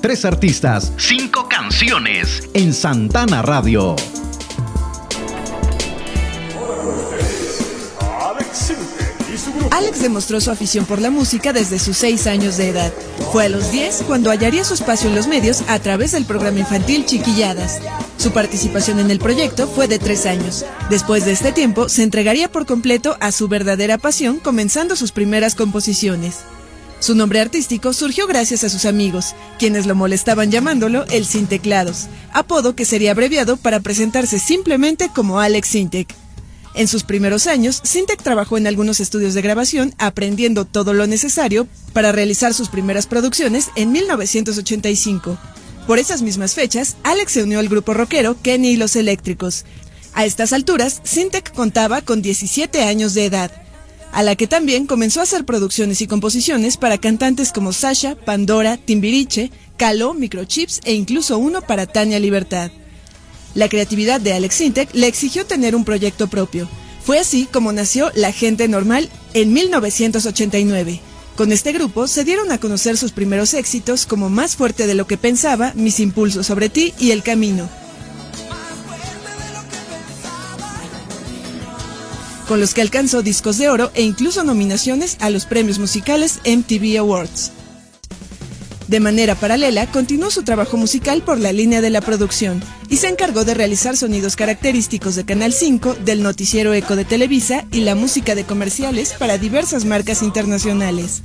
Tres artistas, cinco canciones en Santana Radio. Alex demostró su afición por la música desde sus seis años de edad. Fue a los 10 cuando hallaría su espacio en los medios a través del programa infantil Chiquilladas. Su participación en el proyecto fue de tres años. Después de este tiempo, se entregaría por completo a su verdadera pasión, comenzando sus primeras composiciones. Su nombre artístico surgió gracias a sus amigos, quienes lo molestaban llamándolo el Sin Teclados, apodo que sería abreviado para presentarse simplemente como Alex Sintec. En sus primeros años, Sintec trabajó en algunos estudios de grabación, aprendiendo todo lo necesario para realizar sus primeras producciones en 1985. Por esas mismas fechas, Alex se unió al grupo rockero Kenny y los Eléctricos. A estas alturas, Sintec contaba con 17 años de edad a la que también comenzó a hacer producciones y composiciones para cantantes como Sasha, Pandora, Timbiriche, Calo, Microchips e incluso uno para Tania Libertad. La creatividad de Alex Sintek le exigió tener un proyecto propio. Fue así como nació La Gente Normal en 1989. Con este grupo se dieron a conocer sus primeros éxitos como Más fuerte de lo que pensaba, Mis impulsos sobre ti y El Camino. Con los que alcanzó discos de oro e incluso nominaciones a los premios musicales MTV Awards. De manera paralela, continuó su trabajo musical por la línea de la producción y se encargó de realizar sonidos característicos de Canal 5, del noticiero Eco de Televisa y la música de comerciales para diversas marcas internacionales.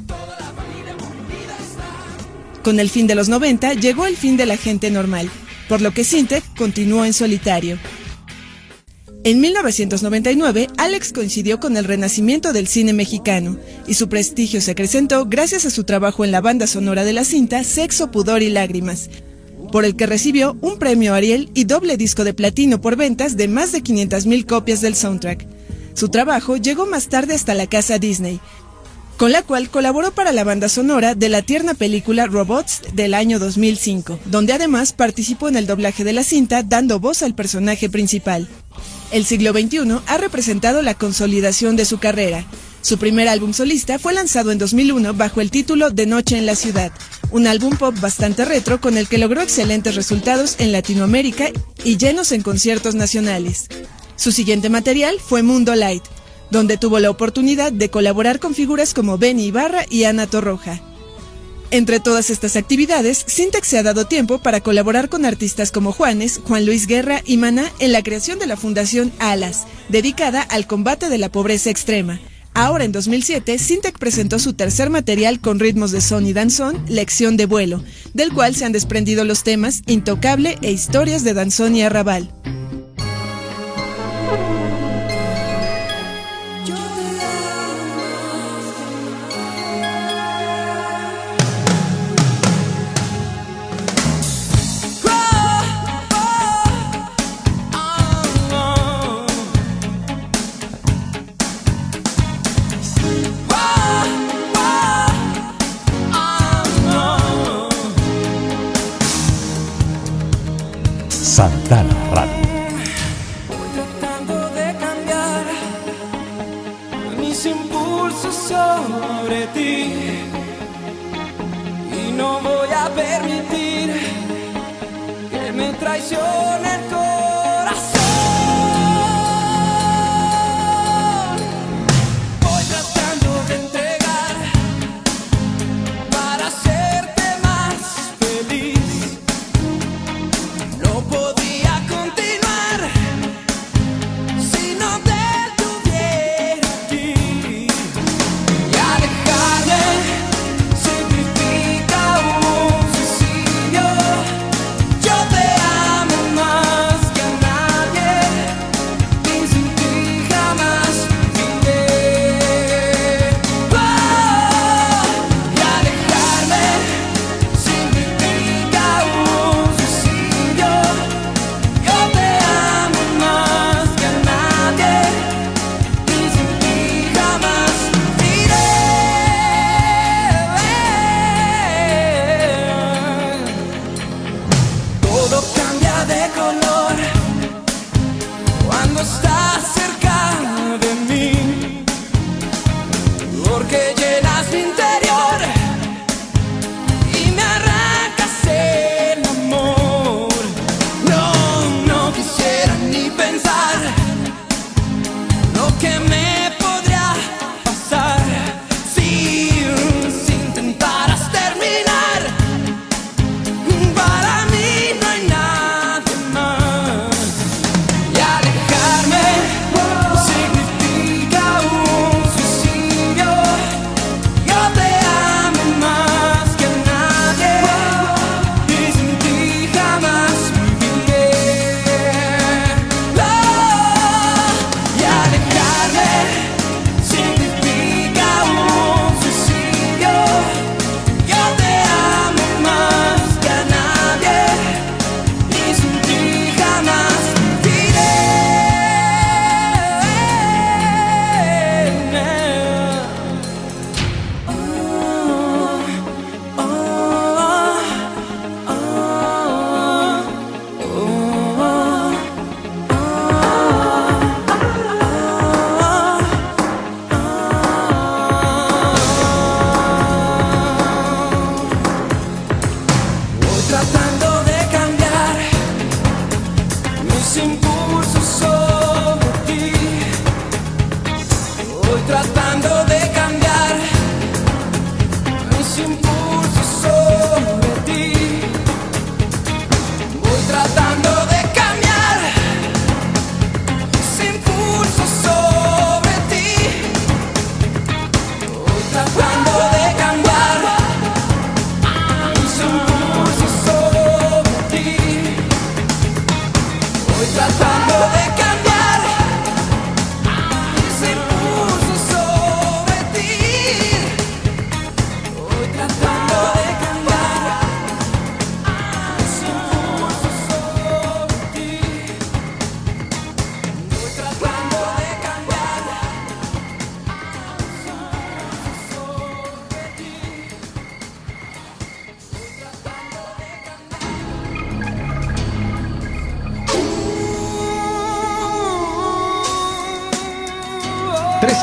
Con el fin de los 90 llegó el fin de la gente normal, por lo que Sintec continuó en solitario. En 1999, Alex coincidió con el renacimiento del cine mexicano y su prestigio se acrecentó gracias a su trabajo en la banda sonora de la cinta Sexo, Pudor y Lágrimas, por el que recibió un premio Ariel y doble disco de platino por ventas de más de 500.000 copias del soundtrack. Su trabajo llegó más tarde hasta la casa Disney, con la cual colaboró para la banda sonora de la tierna película Robots del año 2005, donde además participó en el doblaje de la cinta dando voz al personaje principal. El siglo XXI ha representado la consolidación de su carrera. Su primer álbum solista fue lanzado en 2001 bajo el título De Noche en la Ciudad, un álbum pop bastante retro con el que logró excelentes resultados en Latinoamérica y llenos en conciertos nacionales. Su siguiente material fue Mundo Light, donde tuvo la oportunidad de colaborar con figuras como Benny Ibarra y Ana Torroja. Entre todas estas actividades, Syntax se ha dado tiempo para colaborar con artistas como Juanes, Juan Luis Guerra y Maná en la creación de la Fundación Alas, dedicada al combate de la pobreza extrema. Ahora en 2007, Syntax presentó su tercer material con ritmos de son y danzón, Lección de vuelo, del cual se han desprendido los temas Intocable e Historias de danzón y arrabal.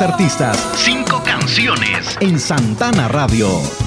Artistas. Cinco canciones. En Santana Radio.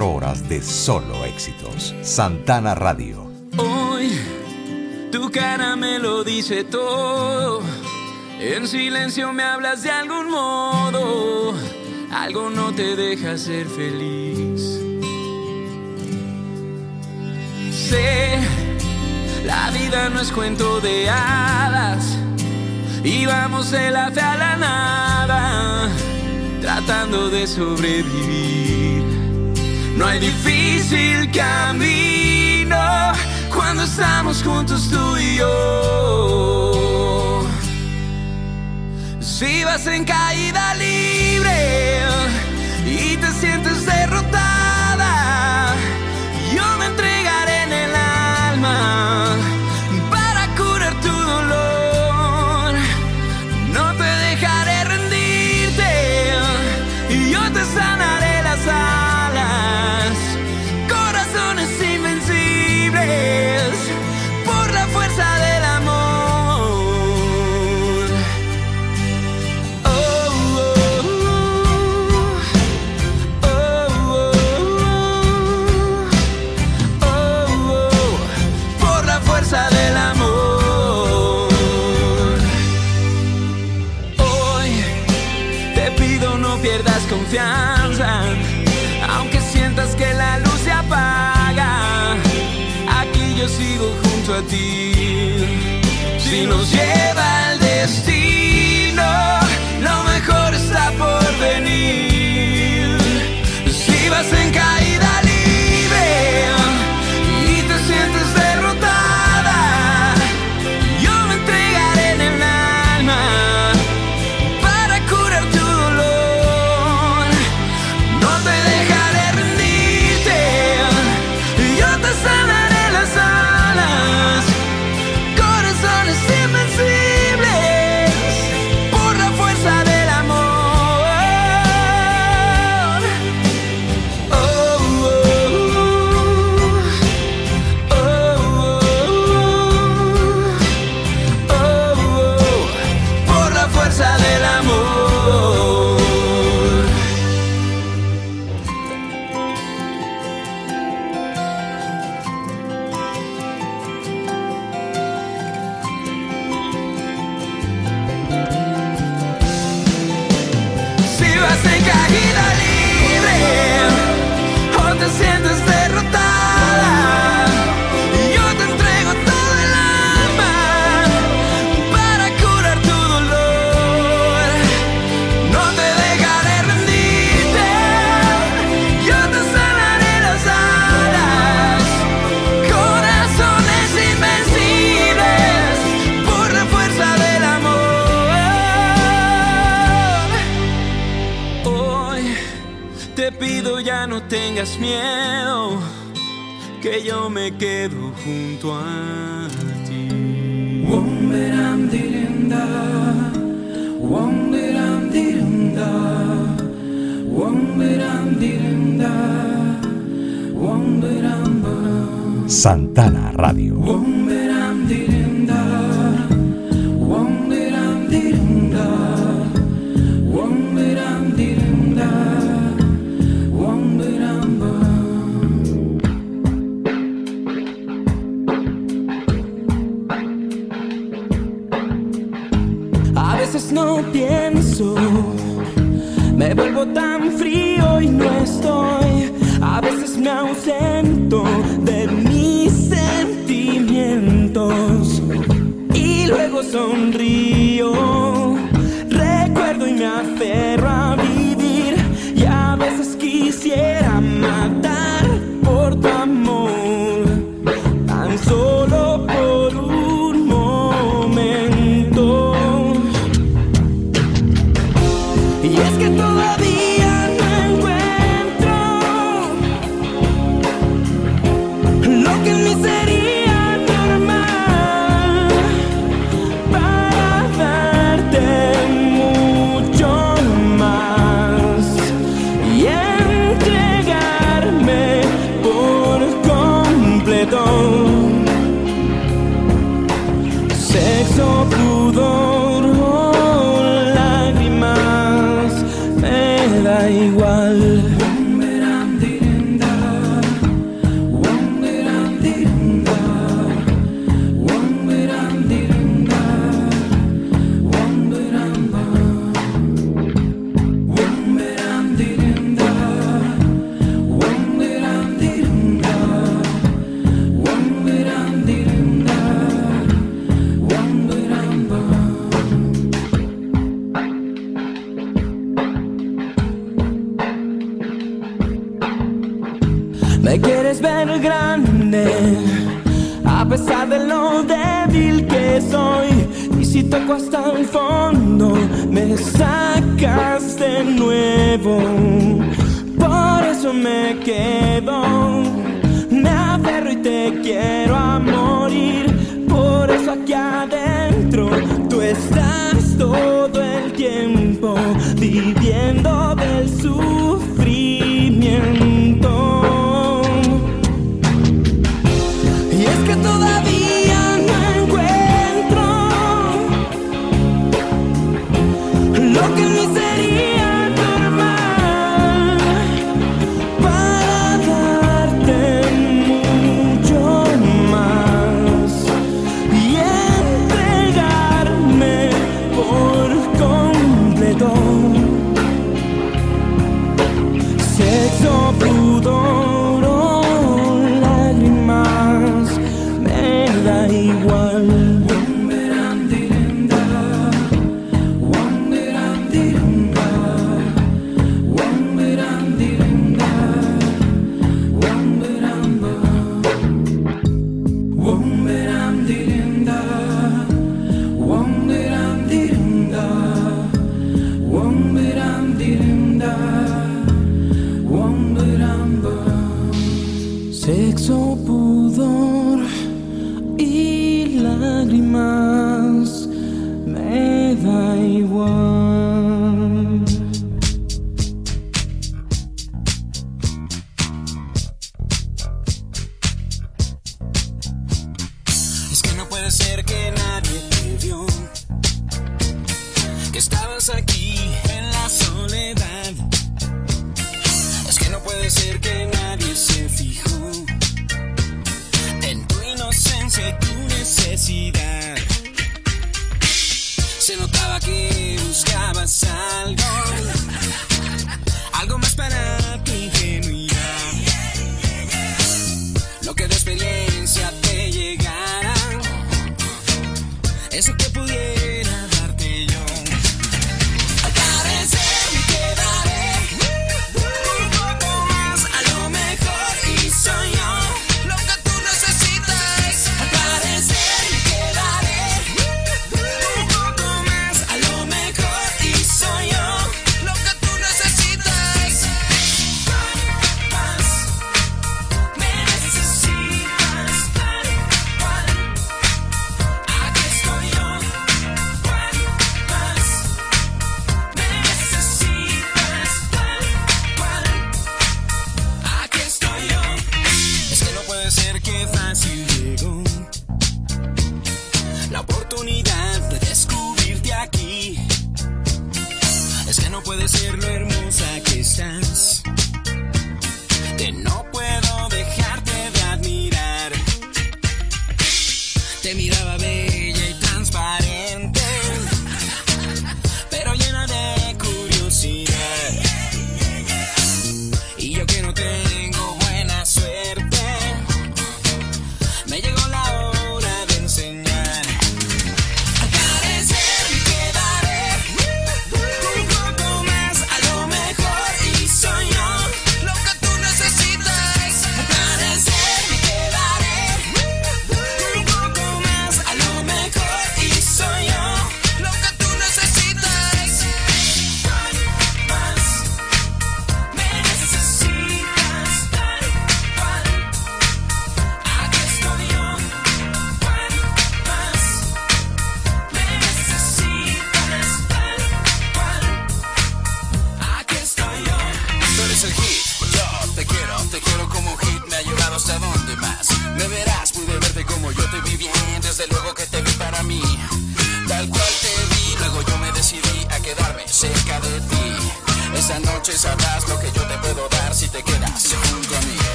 Horas de solo éxitos. Santana Radio. Hoy tu cara me lo dice todo. En silencio me hablas de algún modo. Algo no te deja ser feliz. Sé, la vida no es cuento de hadas. Y vamos de la fe a la nada, tratando de sobrevivir. No hay difícil camino cuando estamos juntos tú y yo. Si vas en caída libre y te sientes derrotada,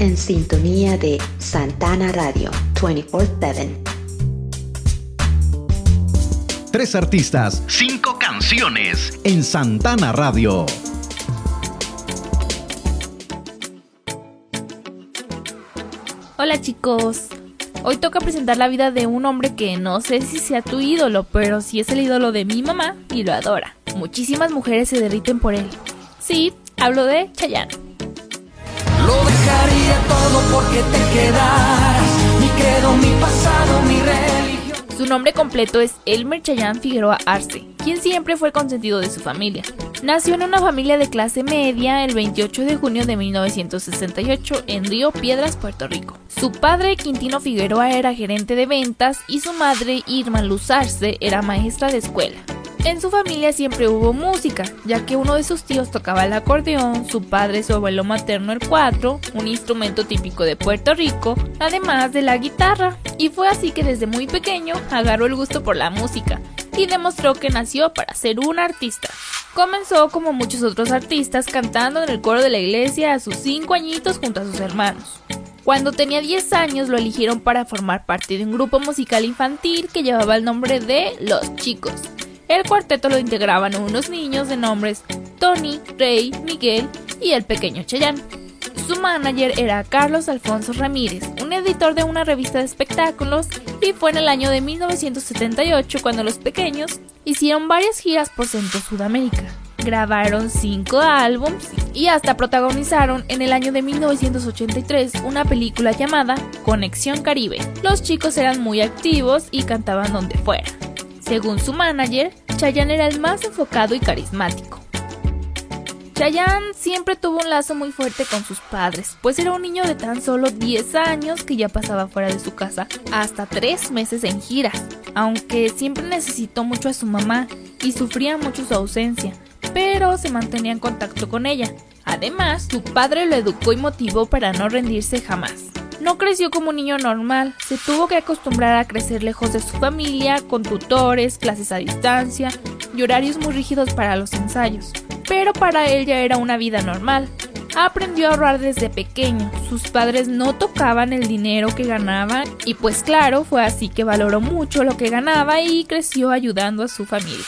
en sintonía de Santana Radio 24/7. Tres artistas, cinco canciones en Santana Radio. Hola chicos, hoy toca presentar la vida de un hombre que no sé si sea tu ídolo, pero sí es el ídolo de mi mamá y lo adora. Muchísimas mujeres se derriten por él. Sí, hablo de Chayanne. Su nombre completo es Elmer Chayanne Figueroa Arce, quien siempre fue el consentido de su familia. Nació en una familia de clase media el 28 de junio de 1968 en Río Piedras, Puerto Rico. Su padre, Quintino Figueroa, era gerente de ventas y su madre, Irma Luz Arce, era maestra de escuela. En su familia siempre hubo música, ya que uno de sus tíos tocaba el acordeón, su padre su abuelo materno el cuatro, un instrumento típico de Puerto Rico, además de la guitarra. Y fue así que desde muy pequeño agarró el gusto por la música y demostró que nació para ser un artista. Comenzó como muchos otros artistas cantando en el coro de la iglesia a sus 5 añitos junto a sus hermanos. Cuando tenía 10 años lo eligieron para formar parte de un grupo musical infantil que llevaba el nombre de Los Chicos. El cuarteto lo integraban unos niños de nombres Tony, Rey, Miguel y el pequeño Cheyenne. Su manager era Carlos Alfonso Ramírez, un editor de una revista de espectáculos, y fue en el año de 1978 cuando los pequeños hicieron varias giras por Centro Sudamérica. Grabaron cinco álbums y hasta protagonizaron en el año de 1983 una película llamada Conexión Caribe. Los chicos eran muy activos y cantaban donde fuera. Según su manager, Chayanne era el más enfocado y carismático. Chayanne siempre tuvo un lazo muy fuerte con sus padres, pues era un niño de tan solo 10 años que ya pasaba fuera de su casa hasta 3 meses en giras, aunque siempre necesitó mucho a su mamá y sufría mucho su ausencia, pero se mantenía en contacto con ella. Además, su padre lo educó y motivó para no rendirse jamás. No creció como un niño normal, se tuvo que acostumbrar a crecer lejos de su familia, con tutores, clases a distancia y horarios muy rígidos para los ensayos. Pero para él ya era una vida normal. Aprendió a ahorrar desde pequeño, sus padres no tocaban el dinero que ganaba y pues claro, fue así que valoró mucho lo que ganaba y creció ayudando a su familia.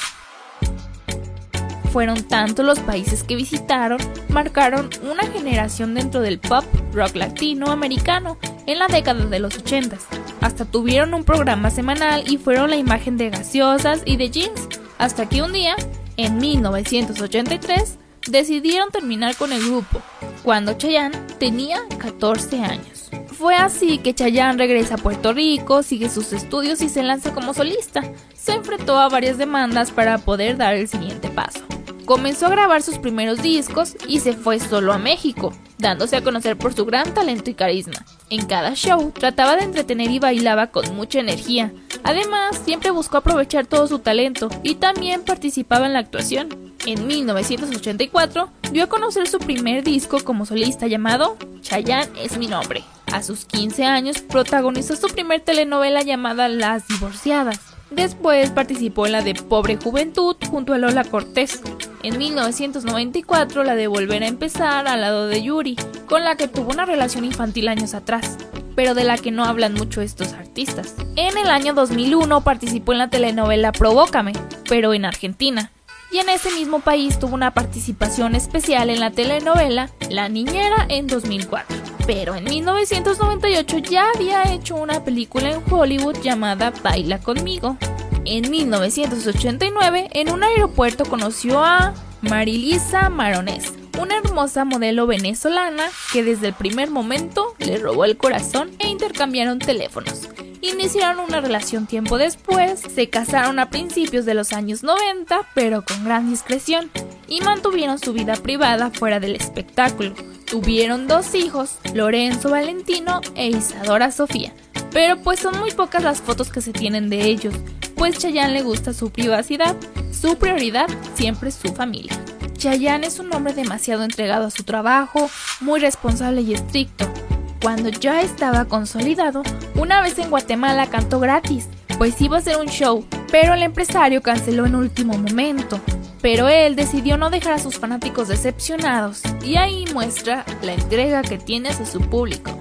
Fueron tantos los países que visitaron, marcaron una generación dentro del pop rock latinoamericano en la década de los 80. Hasta tuvieron un programa semanal y fueron la imagen de gaseosas y de jeans, hasta que un día, en 1983, decidieron terminar con el grupo, cuando Chayanne tenía 14 años. Fue así que Chayanne regresa a Puerto Rico, sigue sus estudios y se lanza como solista. Se enfrentó a varias demandas para poder dar el siguiente paso. Comenzó a grabar sus primeros discos y se fue solo a México, dándose a conocer por su gran talento y carisma. En cada show trataba de entretener y bailaba con mucha energía. Además, siempre buscó aprovechar todo su talento y también participaba en la actuación. En 1984 dio a conocer su primer disco como solista llamado Chayanne es mi nombre. A sus 15 años protagonizó su primer telenovela llamada Las Divorciadas. Después participó en la de Pobre Juventud junto a Lola Cortés. En 1994 la de Volver a empezar al lado de Yuri, con la que tuvo una relación infantil años atrás, pero de la que no hablan mucho estos artistas. En el año 2001 participó en la telenovela Provócame, pero en Argentina. Y en ese mismo país tuvo una participación especial en la telenovela La Niñera en 2004. Pero en 1998 ya había hecho una película en Hollywood llamada Baila conmigo. En 1989, en un aeropuerto conoció a Marilisa Maronés, una hermosa modelo venezolana que desde el primer momento le robó el corazón e intercambiaron teléfonos. Iniciaron una relación tiempo después, se casaron a principios de los años 90, pero con gran discreción, y mantuvieron su vida privada fuera del espectáculo. Tuvieron dos hijos, Lorenzo Valentino e Isadora Sofía, pero pues son muy pocas las fotos que se tienen de ellos, pues Chayanne le gusta su privacidad, su prioridad siempre es su familia. Chayanne es un hombre demasiado entregado a su trabajo, muy responsable y estricto. Cuando ya estaba consolidado, una vez en Guatemala cantó gratis, pues iba a ser un show, pero el empresario canceló en último momento. Pero él decidió no dejar a sus fanáticos decepcionados y ahí muestra la entrega que tiene hacia su público.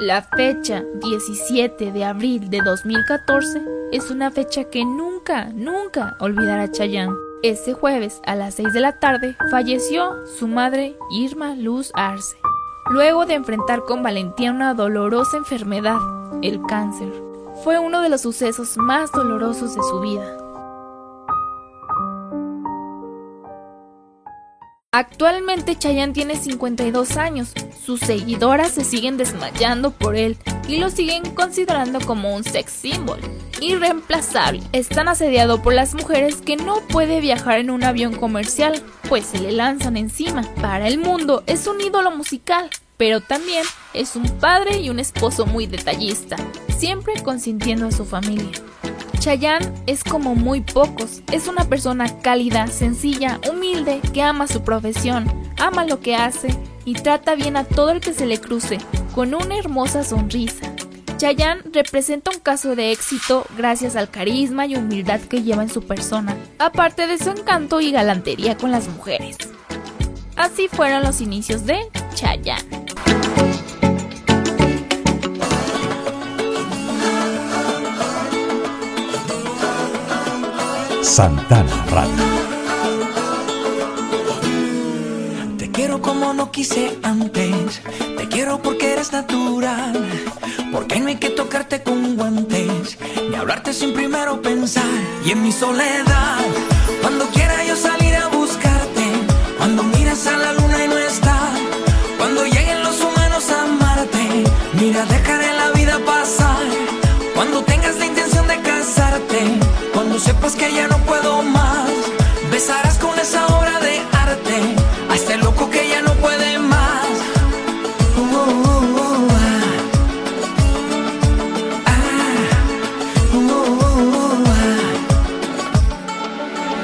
La fecha 17 de abril de 2014 es una fecha que nunca, nunca olvidará Chayanne. Ese jueves a las 6 de la tarde falleció su madre Irma Luz Arce, luego de enfrentar con valentía una dolorosa enfermedad, el cáncer. Fue uno de los sucesos más dolorosos de su vida. Actualmente Chayanne tiene 52 años. Sus seguidoras se siguen desmayando por él y lo siguen considerando como un sex symbol. Irreemplazable. Están asediado por las mujeres que no puede viajar en un avión comercial, pues se le lanzan encima. Para el mundo es un ídolo musical, pero también es un padre y un esposo muy detallista, siempre consintiendo a su familia. Chayanne es como muy pocos. Es una persona cálida, sencilla, humilde, que ama su profesión, ama lo que hace y trata bien a todo el que se le cruce, con una hermosa sonrisa. Chayanne representa un caso de éxito gracias al carisma y humildad que lleva en su persona, aparte de su encanto y galantería con las mujeres. Así fueron los inicios de Chayanne. Santana Radio. Te quiero como no quise antes, te quiero porque eres natural, porque no hay que tocarte con guantes, ni hablarte sin primero pensar. Y en mi soledad, cuando quiera yo salir a buscarte, cuando miras a la luna y no está, cuando lleguen los humanos a amarte, mira, dejaré la vida pasar, cuando tengas la intención de cuando sepas que ya no puedo más, besarás con esa obra de arte a este loco que ya no puede más. Uh, uh, uh.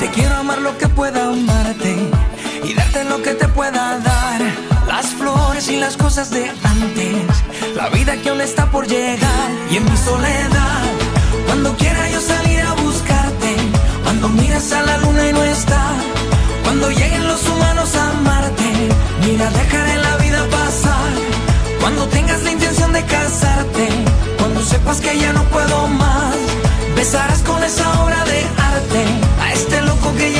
Te quiero amar lo que pueda amarte y darte lo que te pueda dar. Las flores y las cosas de antes, la vida que aún está por llegar y en mi soledad, cuando quiera cuando miras a la luna y no está, cuando lleguen los humanos a amarte, mira, dejaré la vida pasar, cuando tengas la intención de casarte, cuando sepas que ya no puedo más, besarás con esa obra de arte. A este loco que ya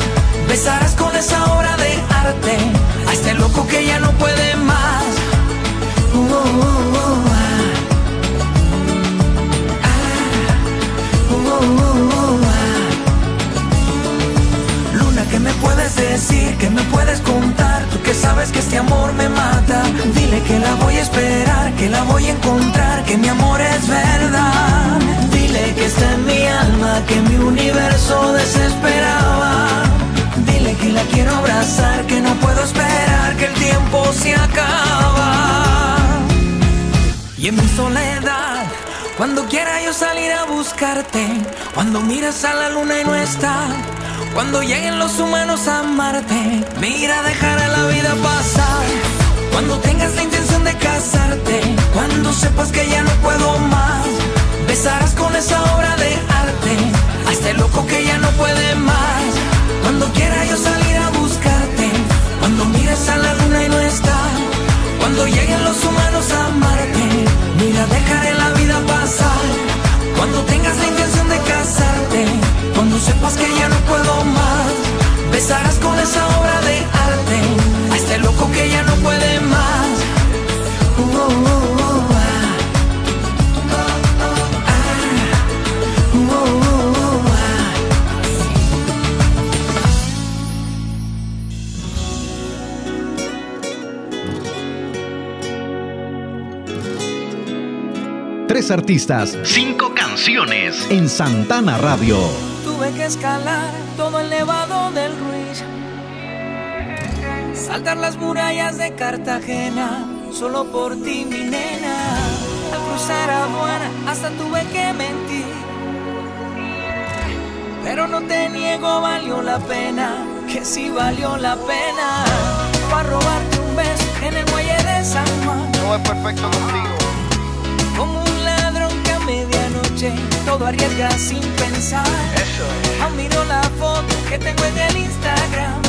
besarás con esa obra de arte a este loco que ya no puede más. Luna, ¿qué me puedes decir? ¿Qué me puedes contar? Tú que sabes que este amor me mata. Dile que la voy a esperar, que la voy a encontrar, que mi amor es verdad. Dile que está en mi alma, que mi universo desesperaba. Quiero abrazar, que no puedo esperar, que el tiempo se acaba. Y en mi soledad, cuando quiera yo salir a buscarte, cuando miras a la luna y no está, cuando lleguen los humanos a amarte, mira, dejará la vida pasar. Cuando tengas la intención de casarte, cuando sepas que ya no puedo más, besarás con esa obra de arte a este loco que ya no puede más. Cuando quiera yo salir a cuando mires a la luna y no está, cuando lleguen los humanos a amarte, mira, dejaré la vida pasar. Cuando tengas la intención de casarte, cuando sepas que ya no puedo más, besarás con esa obra de arte a este loco que ya no puede más. Uh, uh, mejores artistas. Cinco canciones en Santana Radio. Tuve que escalar todo el nevado del Ruiz. Saltar las murallas de Cartagena, solo por ti, mi nena. Al cruzar aduana, hasta tuve que mentir. Pero no te niego, valió la pena, que sí valió la pena. Para robarte un beso en el muelle de San Juan. No es perfecto contigo. Como medianoche todo arriesga sin pensar. Eso es. Aún miro la foto que tengo en el Instagram.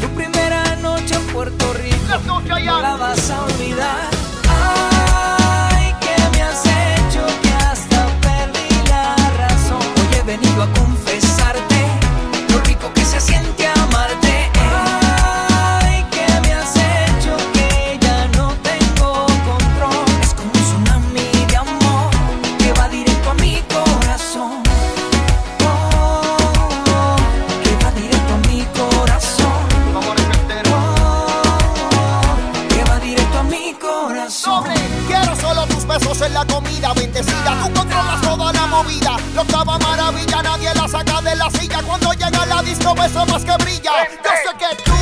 Tu primera noche en Puerto Rico. No la vas a olvidar. Ay, que me has hecho que hasta perdí la razón. Hoy he venido a confesarte saca de la silla. Cuando llega la disco, beso más que brilla. Yo sé que tú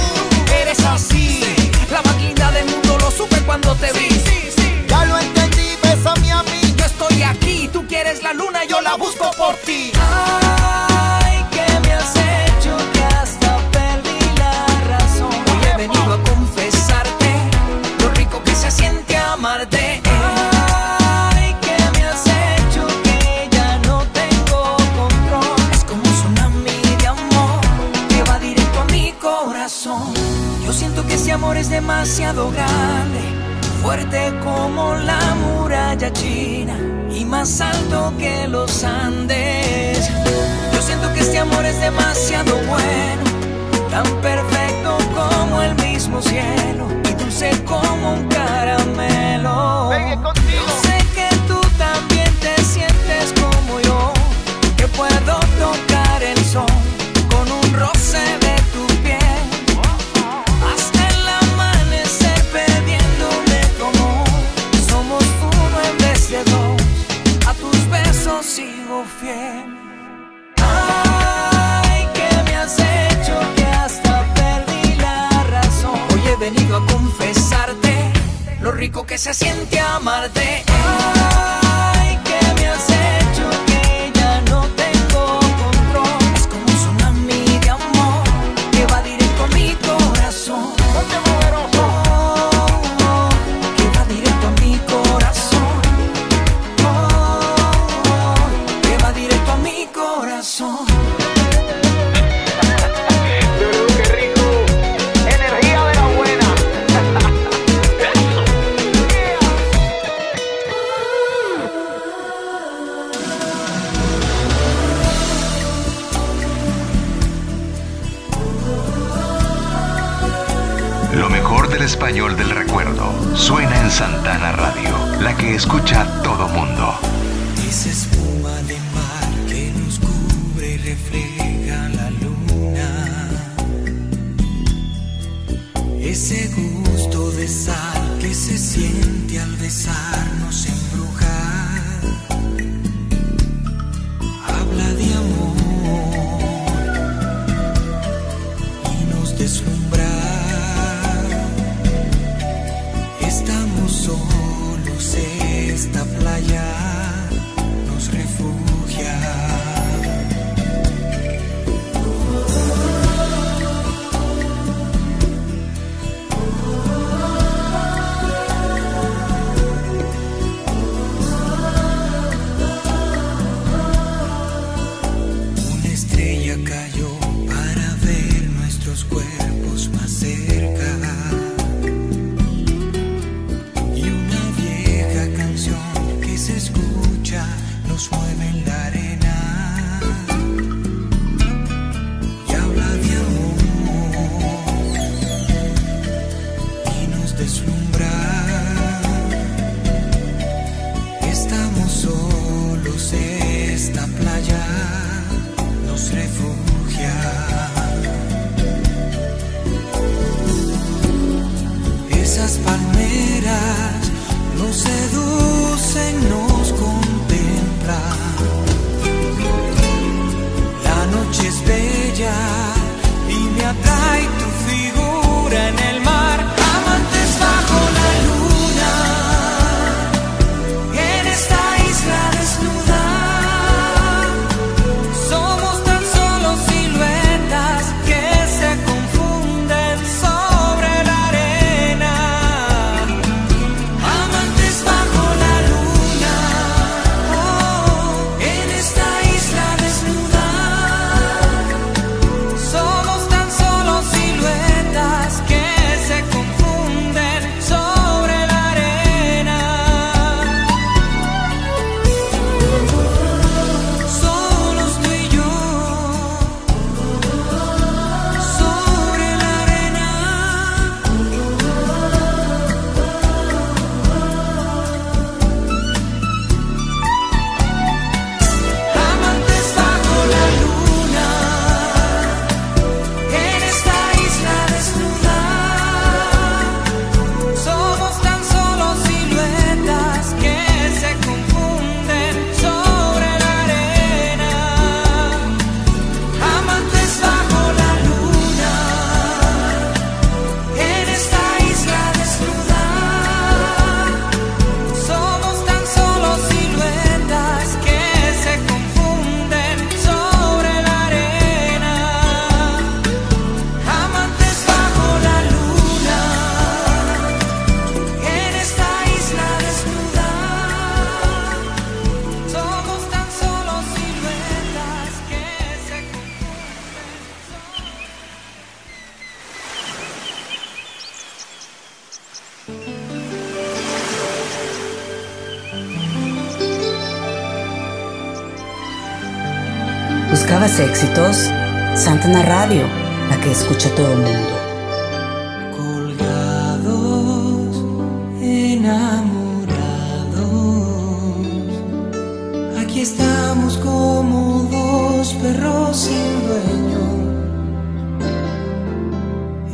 Eres así, la más linda del mundo, lo supe cuando te vi. ya lo entendí, bésame a mí. Yo estoy aquí, tú quieres la luna, yo la busco por ti. China y más alto que los Andes. Yo siento que este amor es demasiado bueno, tan perfecto como el mismo cielo y dulce como un caramelo. Baby, contigo. Besos sigo fiel. Ay, que me has hecho que hasta perdí la razón. Hoy he venido a confesarte lo rico que se siente amarte. Ay, esta playa nos refugia. Esas palmeras nos seducen, nos contemplan. La noche es bella. ¿Buscabas éxitos? Santana Radio, la que escucha todo el mundo. Colgados, enamorados, aquí estamos como dos perros sin dueño.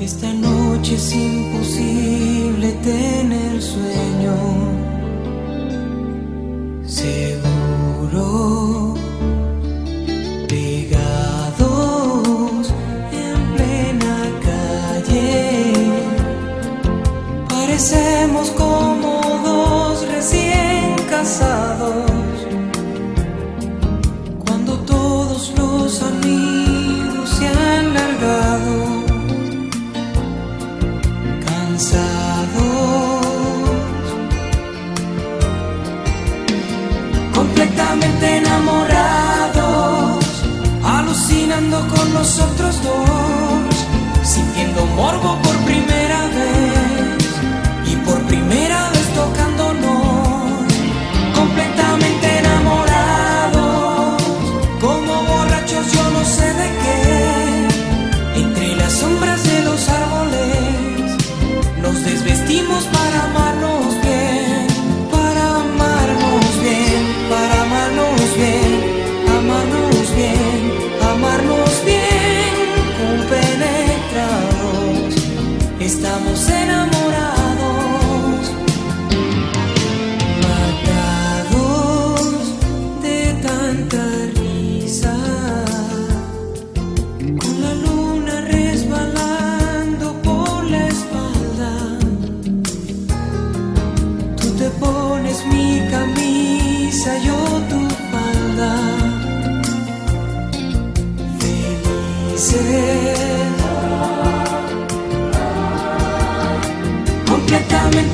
Esta noche es imposible tener sueño. Seguro sintiendo morbo por primera vez y por primera vez tocándonos, completamente enamorados, como borrachos yo no sé de qué, entre las sombras de los árboles nos desvestimos para amar.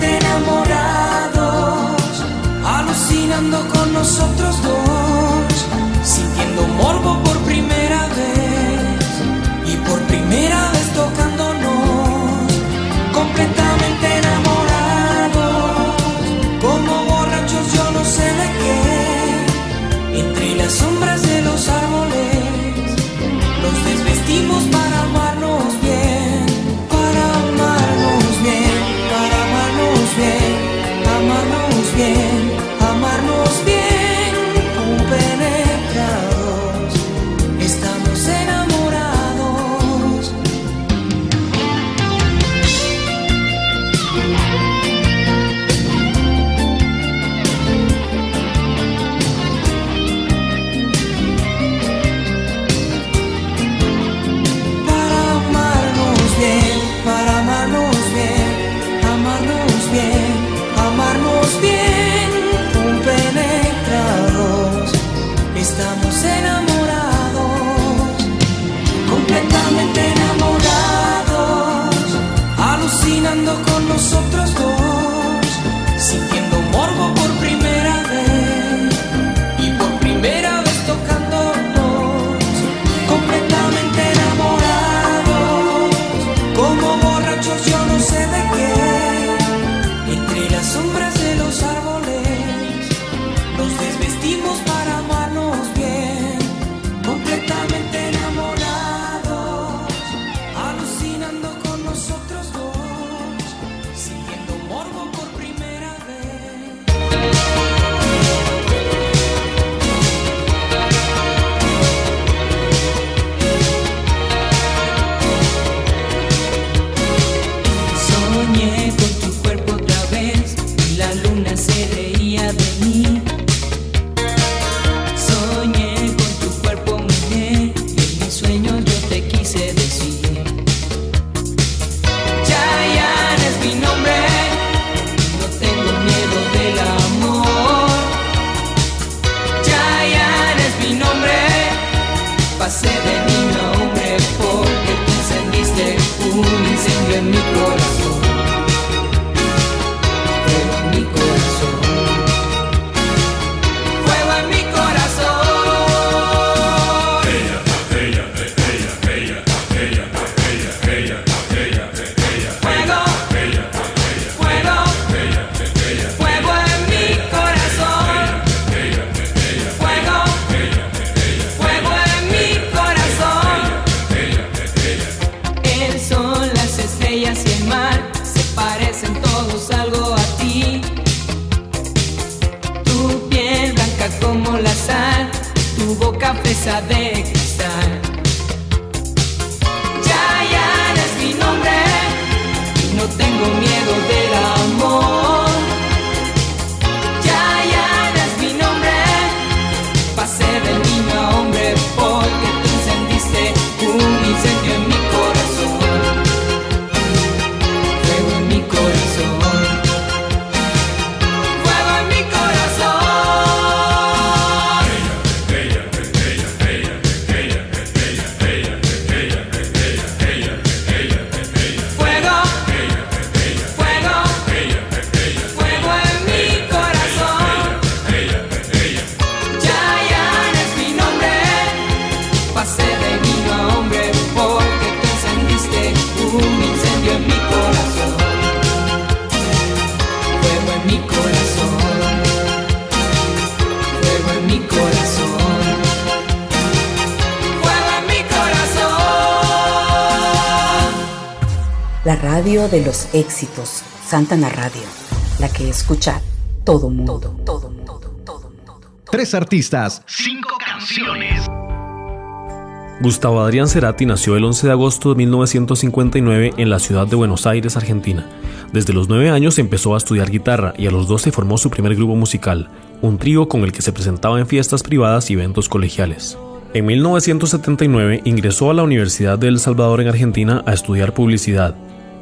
enamorados, alucinando con nosotros dos. Los éxitos, Santana Radio, la que escucha todo mundo. Todo, mundo, todo mundo. Tres artistas, cinco canciones. Gustavo Adrián Cerati nació el 11 de agosto de 1959 en la ciudad de Buenos Aires, Argentina. Desde los 9 años empezó a estudiar guitarra y a los 12 formó su primer grupo musical, un trío con el que se presentaba en fiestas privadas y eventos colegiales. En 1979 ingresó a la Universidad de El Salvador en Argentina a estudiar publicidad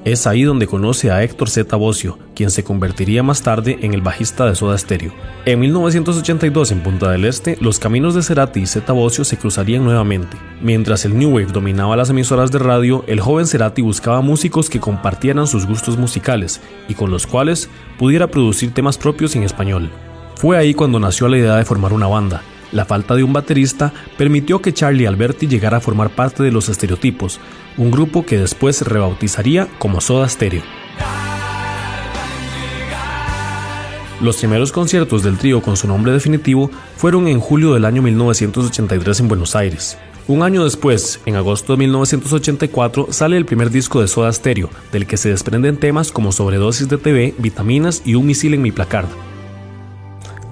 es ahí donde conoce a Héctor Z. Bocio, quien se convertiría más tarde en el bajista de Soda Stereo. En 1982, en Punta del Este, los caminos de Cerati y Z. Bocio se cruzarían nuevamente. Mientras el New Wave dominaba las emisoras de radio, el joven Cerati buscaba músicos que compartieran sus gustos musicales y con los cuales pudiera producir temas propios en español. Fue ahí cuando nació la idea de formar una banda, la falta de un baterista permitió que Charlie Alberti llegara a formar parte de los estereotipos, un grupo que después rebautizaría como Soda Stereo. Los primeros conciertos del trío con su nombre definitivo fueron en julio del año 1983 en Buenos Aires. Un año después, en agosto de 1984, sale el primer disco de Soda Stereo, del que se desprenden temas como Sobredosis de TV, Vitaminas y Un misil en mi placard.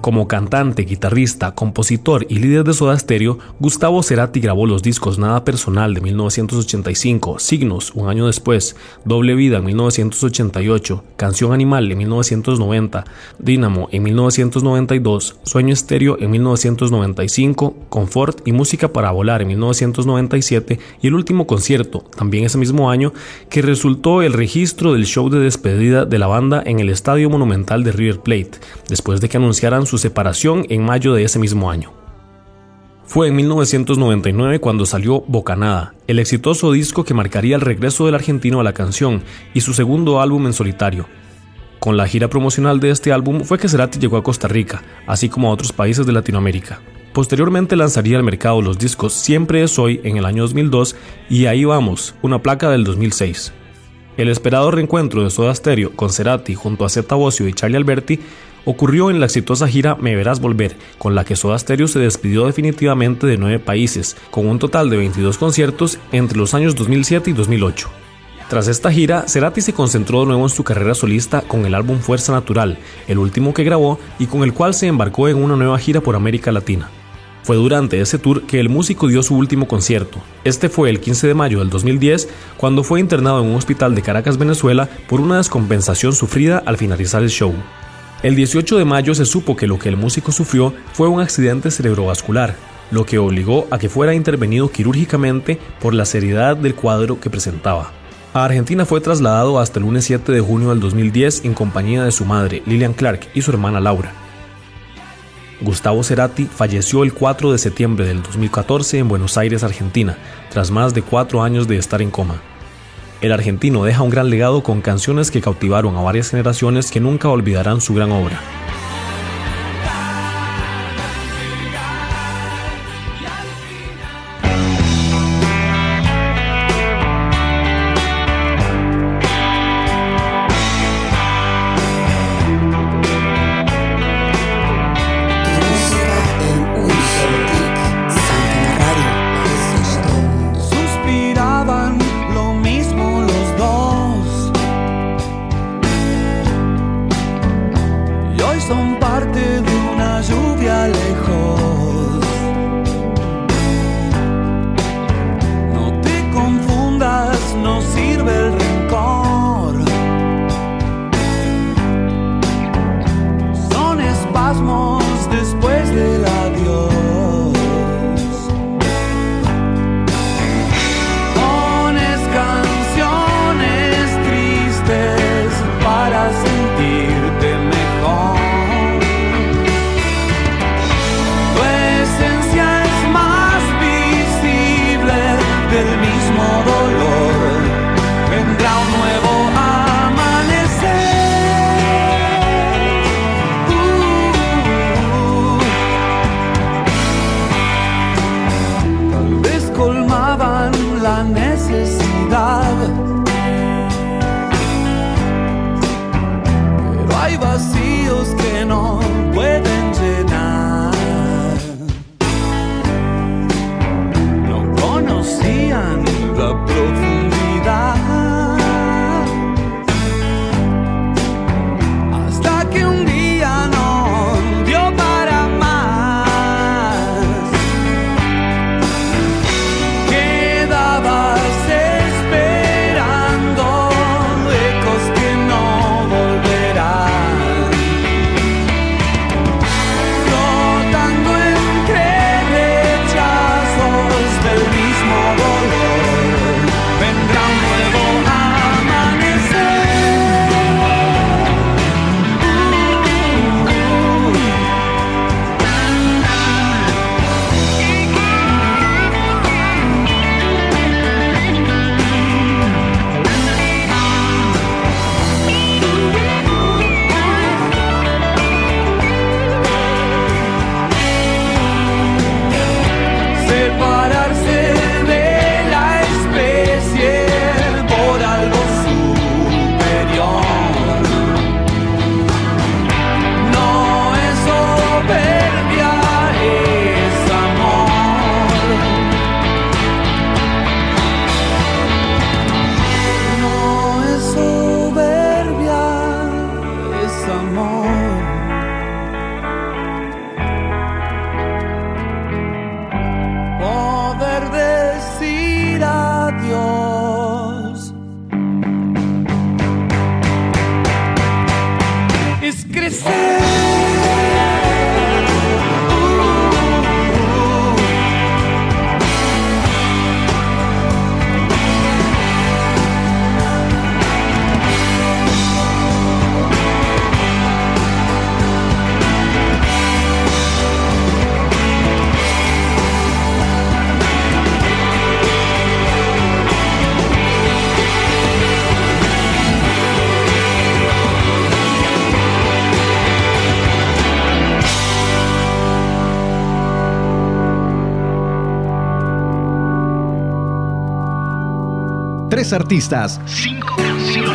Como cantante, guitarrista, compositor y líder de Soda Stereo, Gustavo Cerati grabó los discos Nada Personal de 1985, Signos un año después, Doble Vida en 1988, Canción Animal en 1990, Dynamo en 1992, Sueño Estéreo en 1995, Confort y Música para Volar en 1997 y el último concierto, también ese mismo año, que resultó el registro del show de despedida de la banda en el Estadio Monumental de River Plate, después de que anunciaran su separación en mayo de ese mismo año. Fue en 1999 cuando salió Bocanada, el exitoso disco que marcaría el regreso del argentino a la canción y su segundo álbum en solitario. Con la gira promocional de este álbum fue que Cerati llegó a Costa Rica, así como a otros países de Latinoamérica. Posteriormente lanzaría al mercado los discos Siempre es hoy en el año 2002 y Ahí vamos, una placa del 2006. El esperado reencuentro de Soda Stereo con Cerati junto a Zeta Bosio y Charlie Alberti ocurrió en la exitosa gira Me Verás Volver, con la que Soda Stereo se despidió definitivamente de nueve países, con un total de 22 conciertos entre los años 2007 y 2008. Tras esta gira, Cerati se concentró de nuevo en su carrera solista con el álbum Fuerza Natural, el último que grabó y con el cual se embarcó en una nueva gira por América Latina. Fue durante ese tour que el músico dio su último concierto. Este fue el 15 de mayo del 2010, cuando fue internado en un hospital de Caracas, Venezuela, por una descompensación sufrida al finalizar el show. El 18 de mayo se supo que lo que el músico sufrió fue un accidente cerebrovascular, lo que obligó a que fuera intervenido quirúrgicamente por la seriedad del cuadro que presentaba. A Argentina fue trasladado hasta el lunes 7 de junio del 2010 en compañía de su madre, Lilian Clark, y su hermana Laura. Gustavo Cerati falleció el 4 de septiembre del 2014 en Buenos Aires, Argentina, tras más de cuatro años de estar en coma. El argentino deja un gran legado con canciones que cautivaron a varias generaciones que nunca olvidarán su gran obra. Artistas, cinco canciones.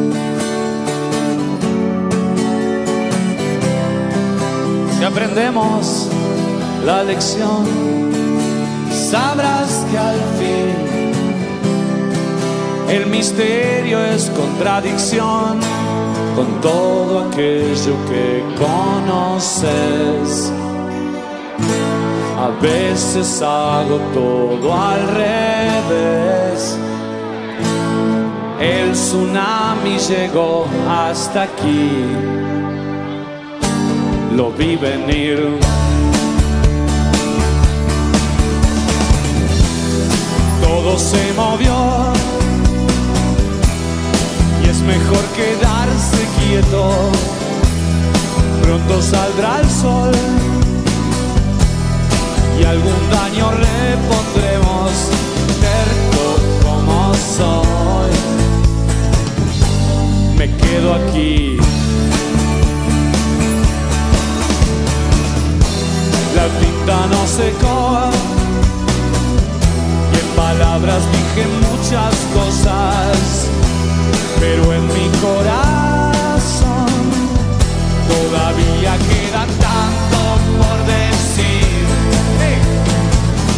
Si aprendemos la lección, sabrás que al fin el misterio es contradicción con todo aquello que conoces. A veces hago todo al revés. El tsunami llegó hasta aquí. Lo vi venir. Todo se movió. Y es mejor quedarse quieto. Pronto saldrá el sol y algún daño repondremos, terco como soy. Me quedo aquí. no se coa. Y en palabras dije muchas cosas, pero en mi corazón todavía queda tanto por decir,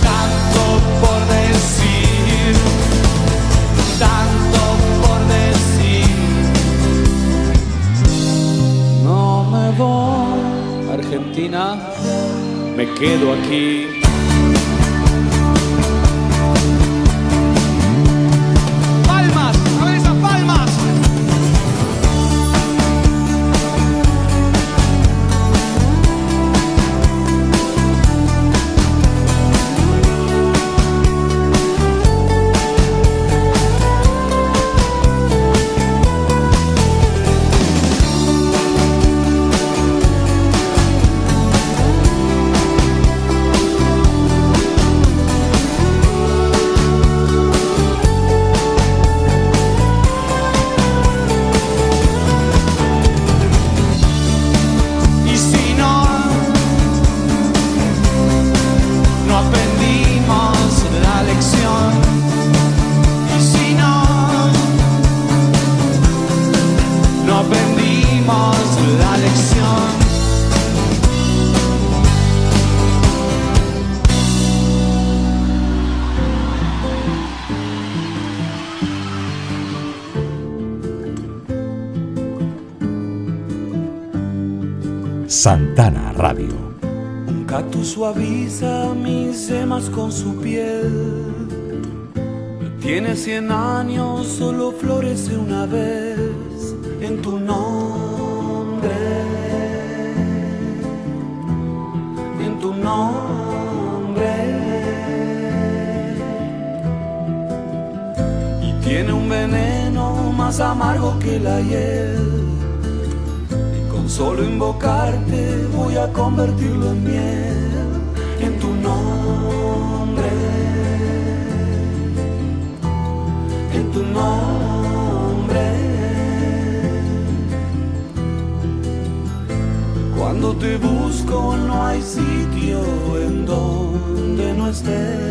tanto por decir, tanto por decir. No me voy, Argentina me quedo aquí. semas con su piel. Tiene cien años, solo florece una vez en tu nombre. En tu nombre. Y tiene un veneno más amargo que la hiel. Y con solo invocarte voy a convertirlo en miel. Stay.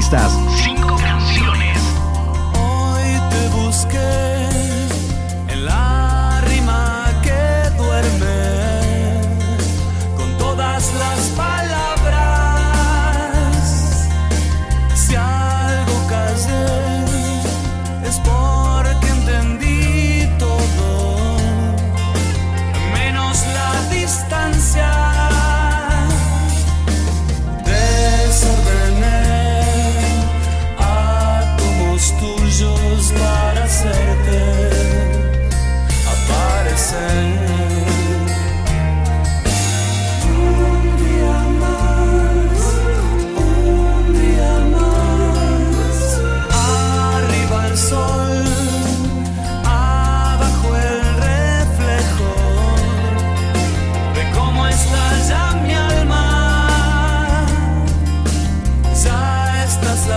Canciones.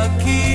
lucky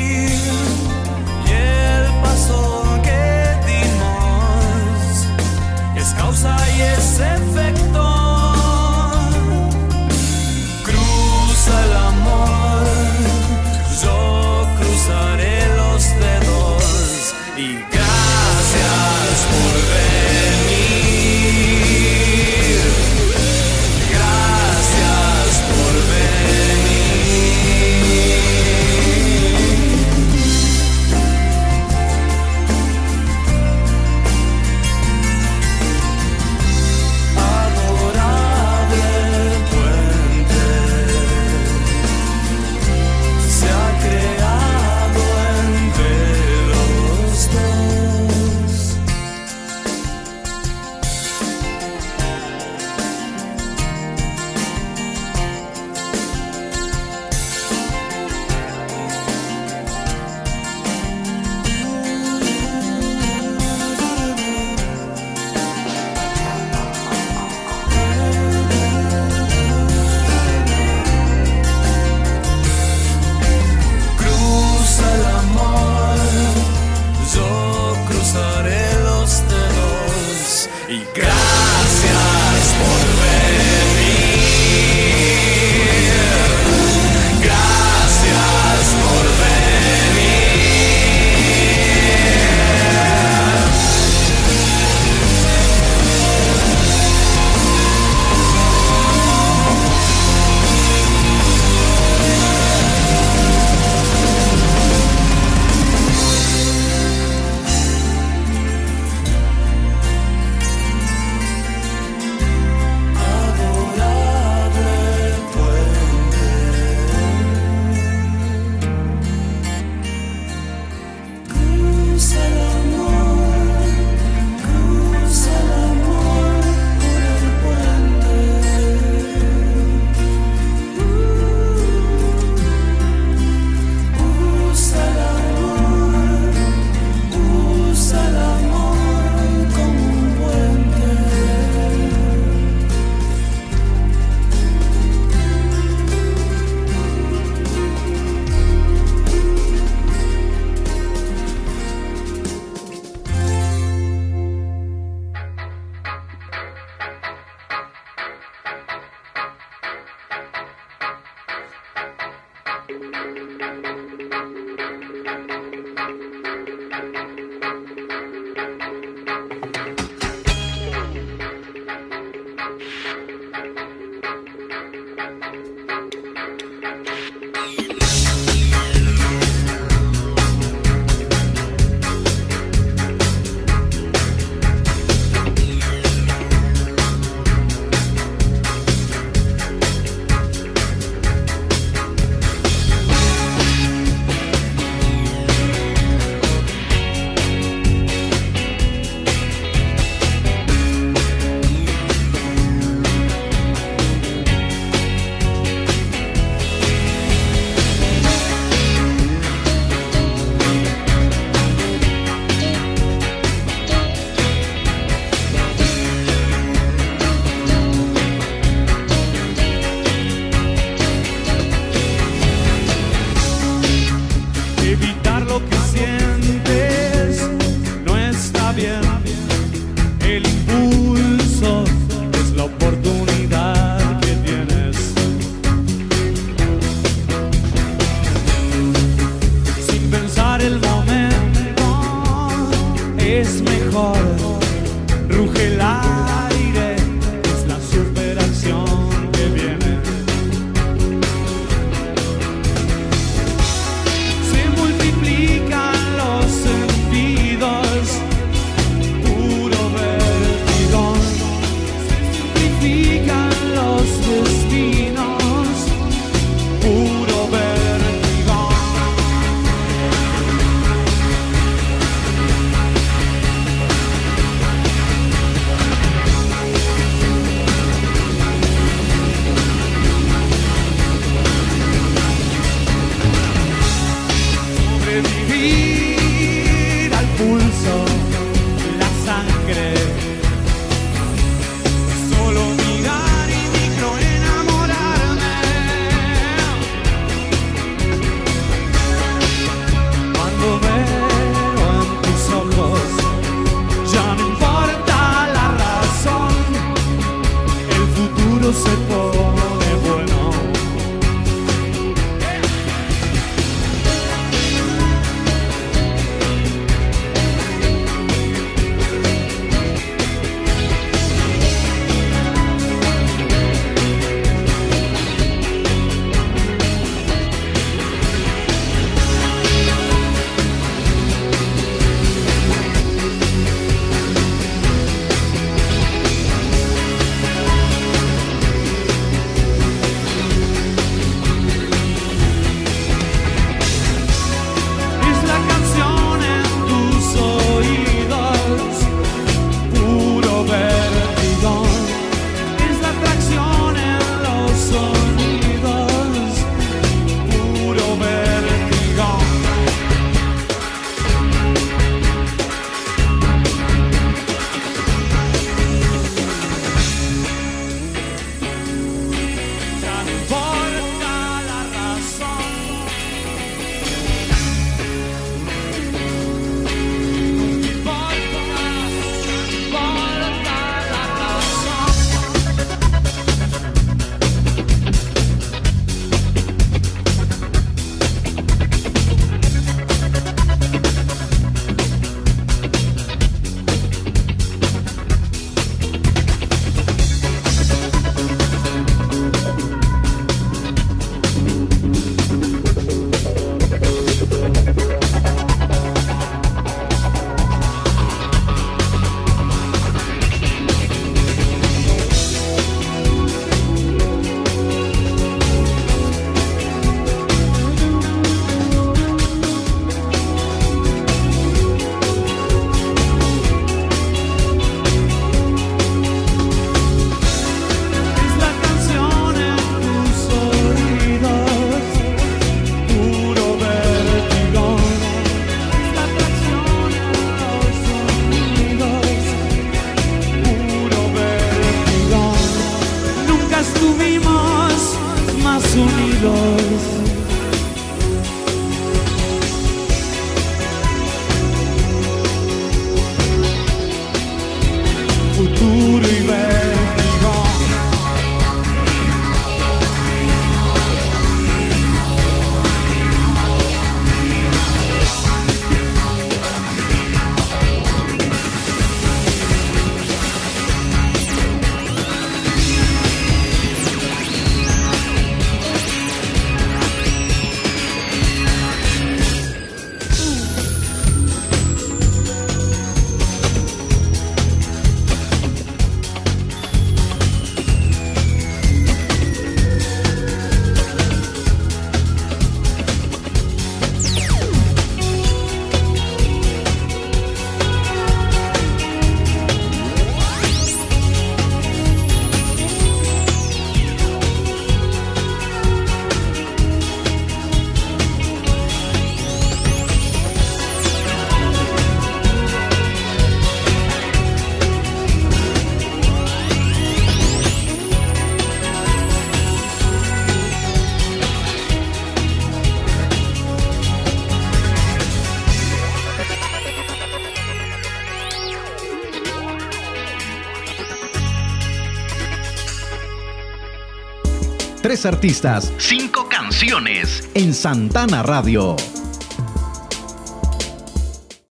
artistas, cinco canciones en Santana Radio.